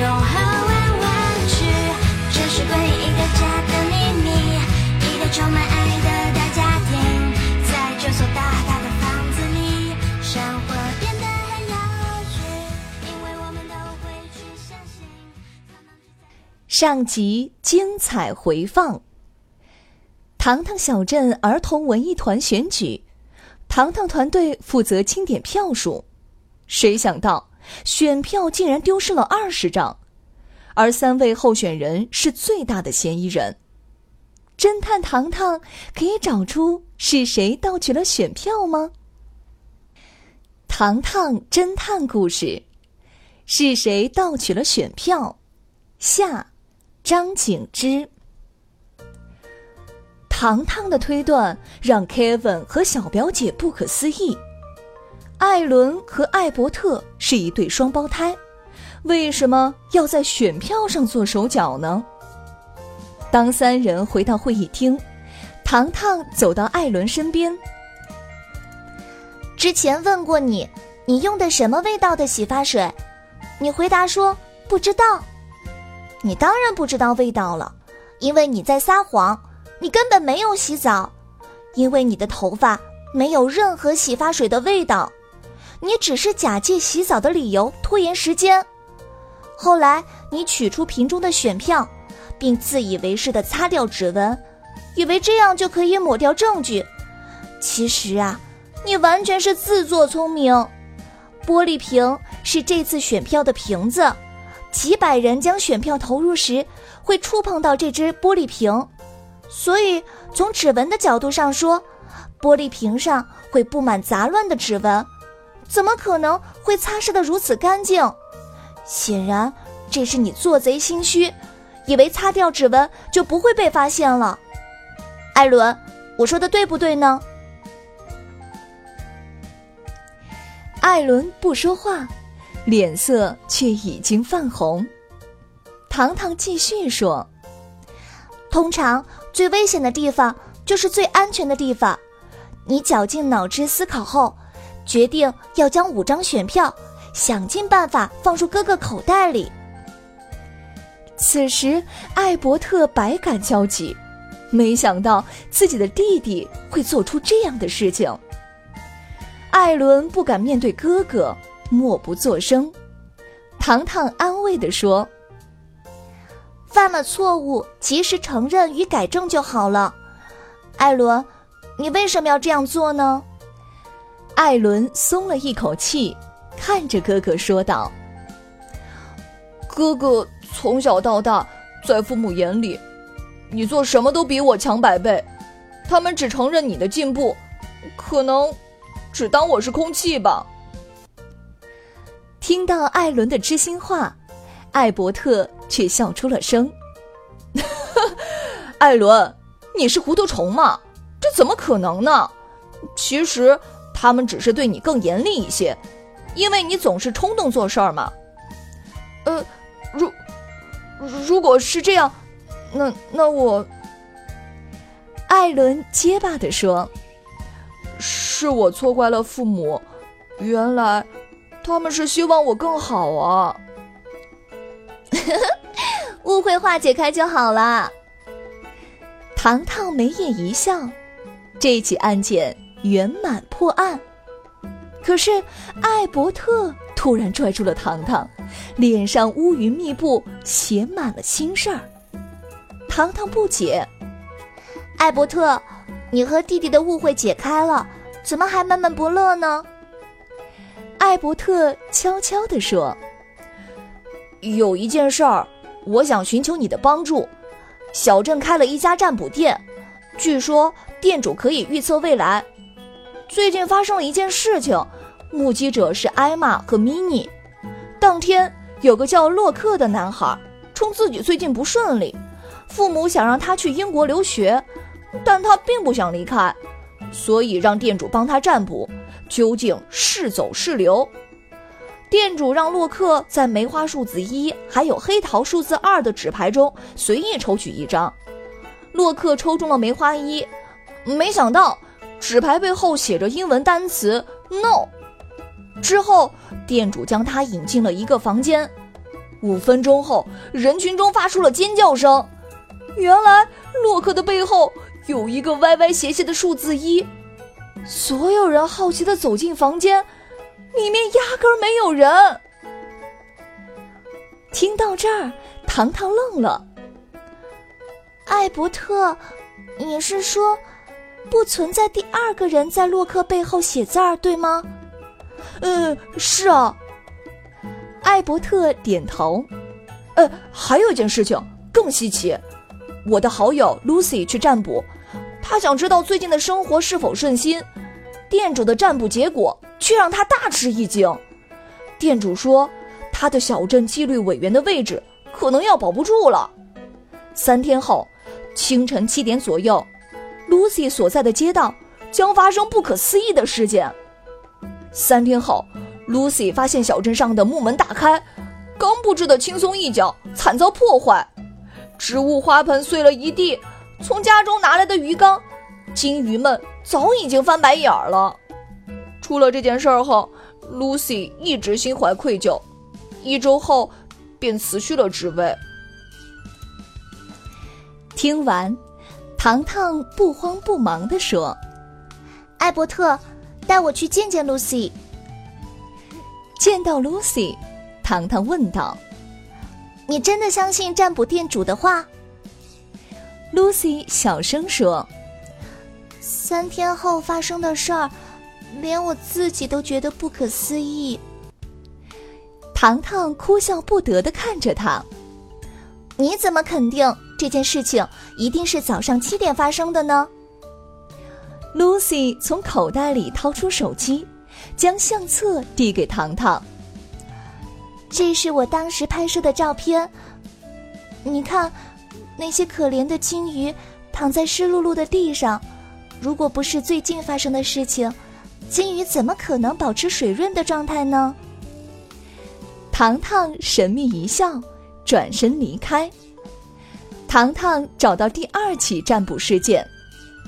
游泳和玩玩具，这是关于一个家的秘密，一个充满爱的大家庭，在这所大大的房子里，生活变得很有趣，因为我们都会去相信。上集精彩回放。糖糖小镇儿童文艺团选举，糖糖团队负责清点票数。谁想到选票竟然丢失了二十张，而三位候选人是最大的嫌疑人。侦探糖糖可以找出是谁盗取了选票吗？糖糖侦探故事：是谁盗取了选票？下，张景之。糖糖的推断让 Kevin 和小表姐不可思议。艾伦和艾伯特是一对双胞胎，为什么要在选票上做手脚呢？当三人回到会议厅，糖糖走到艾伦身边。之前问过你，你用的什么味道的洗发水？你回答说不知道。你当然不知道味道了，因为你在撒谎。你根本没有洗澡，因为你的头发没有任何洗发水的味道，你只是假借洗澡的理由拖延时间。后来你取出瓶中的选票，并自以为是的擦掉指纹，以为这样就可以抹掉证据。其实啊，你完全是自作聪明。玻璃瓶是这次选票的瓶子，几百人将选票投入时会触碰到这只玻璃瓶。所以，从指纹的角度上说，玻璃瓶上会布满杂乱的指纹，怎么可能会擦拭得如此干净？显然，这是你做贼心虚，以为擦掉指纹就不会被发现了。艾伦，我说的对不对呢？艾伦不说话，脸色却已经泛红。糖糖继续说：“通常。”最危险的地方就是最安全的地方。你绞尽脑汁思考后，决定要将五张选票想尽办法放入哥哥口袋里。此时，艾伯特百感交集，没想到自己的弟弟会做出这样的事情。艾伦不敢面对哥哥，默不作声。糖糖安慰地说。犯了错误，及时承认与改正就好了。艾伦，你为什么要这样做呢？艾伦松了一口气，看着哥哥说道：“哥哥从小到大，在父母眼里，你做什么都比我强百倍。他们只承认你的进步，可能只当我是空气吧。”听到艾伦的知心话。艾伯特却笑出了声。艾伦，你是糊涂虫吗？这怎么可能呢？其实他们只是对你更严厉一些，因为你总是冲动做事儿嘛。呃，如如果是这样，那那我……艾伦结巴的说：“是我错怪了父母，原来他们是希望我更好啊。”误会化解开就好了。糖糖眉眼一笑，这起案件圆满破案。可是艾伯特突然拽住了糖糖，脸上乌云密布，写满了心事儿。糖糖不解：“艾伯特，你和弟弟的误会解开了，怎么还闷闷不乐呢？”艾伯特悄悄地说。有一件事儿，我想寻求你的帮助。小镇开了一家占卜店，据说店主可以预测未来。最近发生了一件事情，目击者是艾玛和米妮。当天，有个叫洛克的男孩，称自己最近不顺利，父母想让他去英国留学，但他并不想离开，所以让店主帮他占卜，究竟是走是留。店主让洛克在梅花数字一还有黑桃数字二的纸牌中随意抽取一张，洛克抽中了梅花一，没想到纸牌背后写着英文单词 “no”。之后，店主将他引进了一个房间。五分钟后，人群中发出了尖叫声。原来，洛克的背后有一个歪歪斜斜的数字一。所有人好奇地走进房间，里面压根儿没有人。听到这儿，糖糖愣了。艾伯特，你是说，不存在第二个人在洛克背后写字儿，对吗？呃，是啊。艾伯特点头。呃，还有一件事情更稀奇，我的好友 Lucy 去占卜，她想知道最近的生活是否顺心。店主的占卜结果却让她大吃一惊。店主说，他的小镇纪律委员的位置可能要保不住了。三天后，清晨七点左右，Lucy 所在的街道将发生不可思议的事件。三天后，Lucy 发现小镇上的木门大开，刚布置的轻松一角惨遭破坏，植物花盆碎了一地。从家中拿来的鱼缸，金鱼们早已经翻白眼了。出了这件事儿后，Lucy 一直心怀愧疚，一周后便辞去了职位。听完，糖糖不慌不忙地说：“艾伯特。”带我去见见 Lucy。见到 Lucy，糖糖问道：“你真的相信占卜店主的话？”Lucy 小声说：“三天后发生的事儿，连我自己都觉得不可思议。”糖糖哭笑不得的看着他：“你怎么肯定这件事情一定是早上七点发生的呢？” Lucy 从口袋里掏出手机，将相册递给糖糖。这是我当时拍摄的照片。你看，那些可怜的金鱼躺在湿漉漉的地上。如果不是最近发生的事情，金鱼怎么可能保持水润的状态呢？糖糖神秘一笑，转身离开。糖糖找到第二起占卜事件。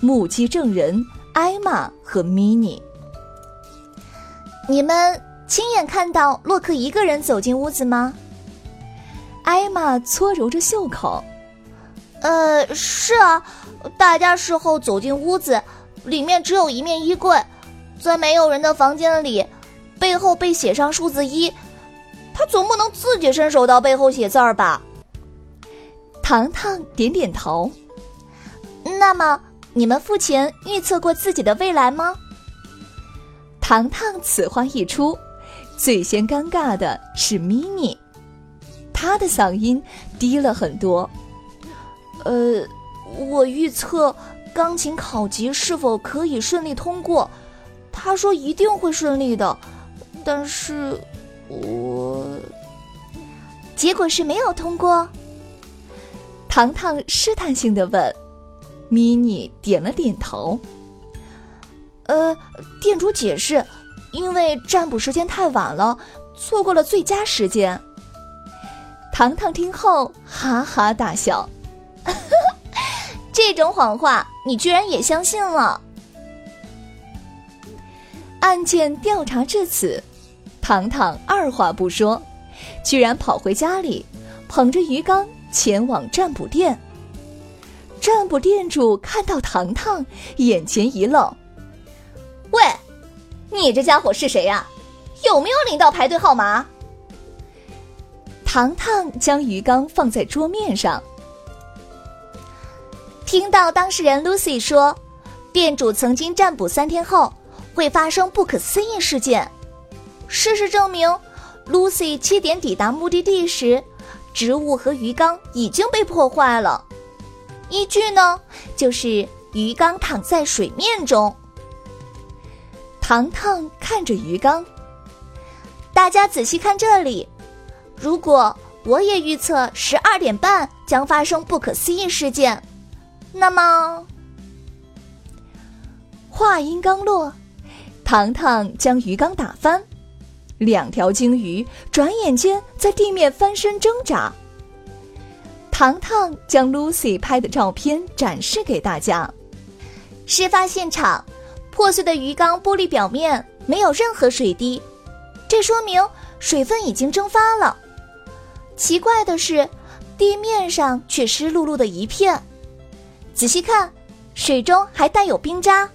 目击证人艾玛和米妮，你们亲眼看到洛克一个人走进屋子吗？艾玛搓揉着袖口。呃，是啊，大家事后走进屋子，里面只有一面衣柜，在没有人的房间里，背后被写上数字一，他总不能自己伸手到背后写字儿吧？糖糖点点头。那么。你们付钱预测过自己的未来吗？糖糖此话一出，最先尴尬的是咪咪，他的嗓音低了很多。呃，我预测钢琴考级是否可以顺利通过，他说一定会顺利的，但是我结果是没有通过。糖糖试探性的问。咪妮点了点头。呃，店主解释，因为占卜时间太晚了，错过了最佳时间。糖糖听后哈哈大笑，这种谎话你居然也相信了？案件调查至此，糖糖二话不说，居然跑回家里，捧着鱼缸前往占卜店。占卜店主看到糖糖，眼前一愣：“喂，你这家伙是谁呀？有没有领到排队号码？”糖糖将鱼缸放在桌面上，听到当事人 Lucy 说，店主曾经占卜三天后会发生不可思议事件。事实证明，Lucy 七点抵达目的地时，植物和鱼缸已经被破坏了。依据呢，就是鱼缸躺在水面中。糖糖看着鱼缸，大家仔细看这里，如果我也预测十二点半将发生不可思议事件，那么……话音刚落，糖糖将鱼缸打翻，两条鲸鱼转眼间在地面翻身挣扎。糖糖将 Lucy 拍的照片展示给大家。事发现场，破碎的鱼缸玻璃表面没有任何水滴，这说明水分已经蒸发了。奇怪的是，地面上却湿漉漉的一片。仔细看，水中还带有冰渣。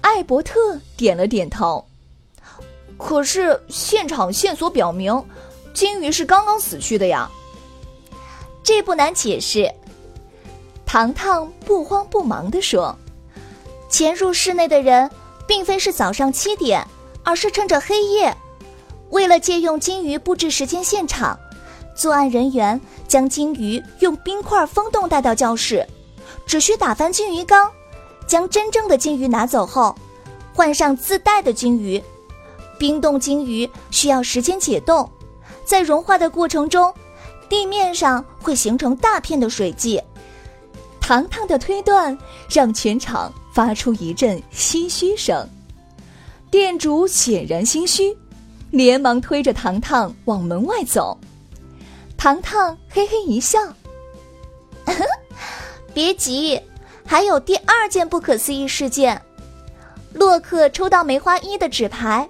艾伯特点了点头。可是现场线索表明，金鱼是刚刚死去的呀。这不难解释。糖糖不慌不忙地说：“潜入室内的人，并非是早上七点，而是趁着黑夜。为了借用金鱼布置时间现场，作案人员将金鱼用冰块封冻带到教室，只需打翻金鱼缸。”将真正的金鱼拿走后，换上自带的金鱼。冰冻鲸鱼需要时间解冻，在融化的过程中，地面上会形成大片的水迹。糖糖的推断让全场发出一阵唏嘘声。店主显然心虚，连忙推着糖糖往门外走。糖糖嘿嘿一笑：“ 别急。”还有第二件不可思议事件，洛克抽到梅花一的纸牌，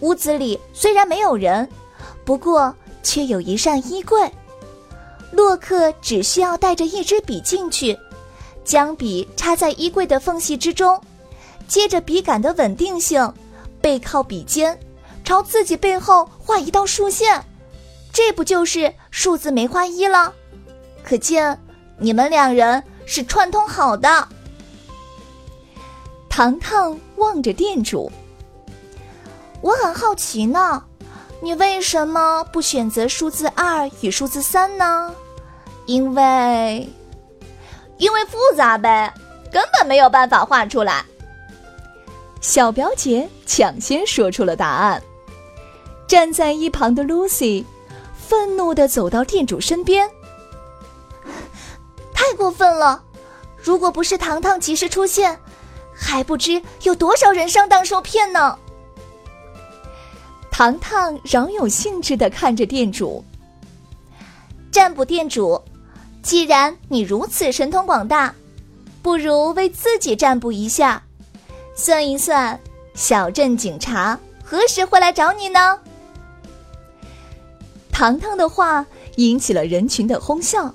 屋子里虽然没有人，不过却有一扇衣柜。洛克只需要带着一支笔进去，将笔插在衣柜的缝隙之中，借着笔杆的稳定性，背靠笔尖，朝自己背后画一道竖线，这不就是数字梅花一了？可见你们两人。是串通好的。糖糖望着店主，我很好奇呢，你为什么不选择数字二与数字三呢？因为，因为复杂呗，根本没有办法画出来。小表姐抢先说出了答案。站在一旁的 Lucy 愤怒的走到店主身边。太过分了！如果不是糖糖及时出现，还不知有多少人上当受骗呢。糖糖饶有兴致的看着店主。占卜店主，既然你如此神通广大，不如为自己占卜一下，算一算，小镇警察何时会来找你呢？糖糖的话引起了人群的哄笑。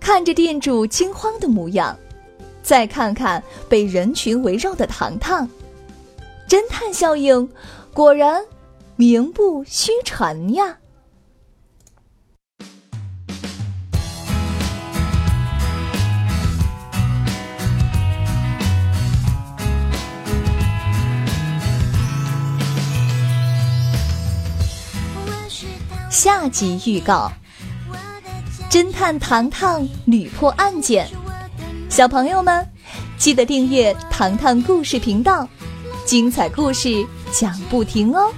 看着店主惊慌的模样，再看看被人群围绕的糖糖，侦探效应果然名不虚传呀！下集预告。侦探糖糖屡破案件，小朋友们记得订阅糖糖故事频道，精彩故事讲不停哦。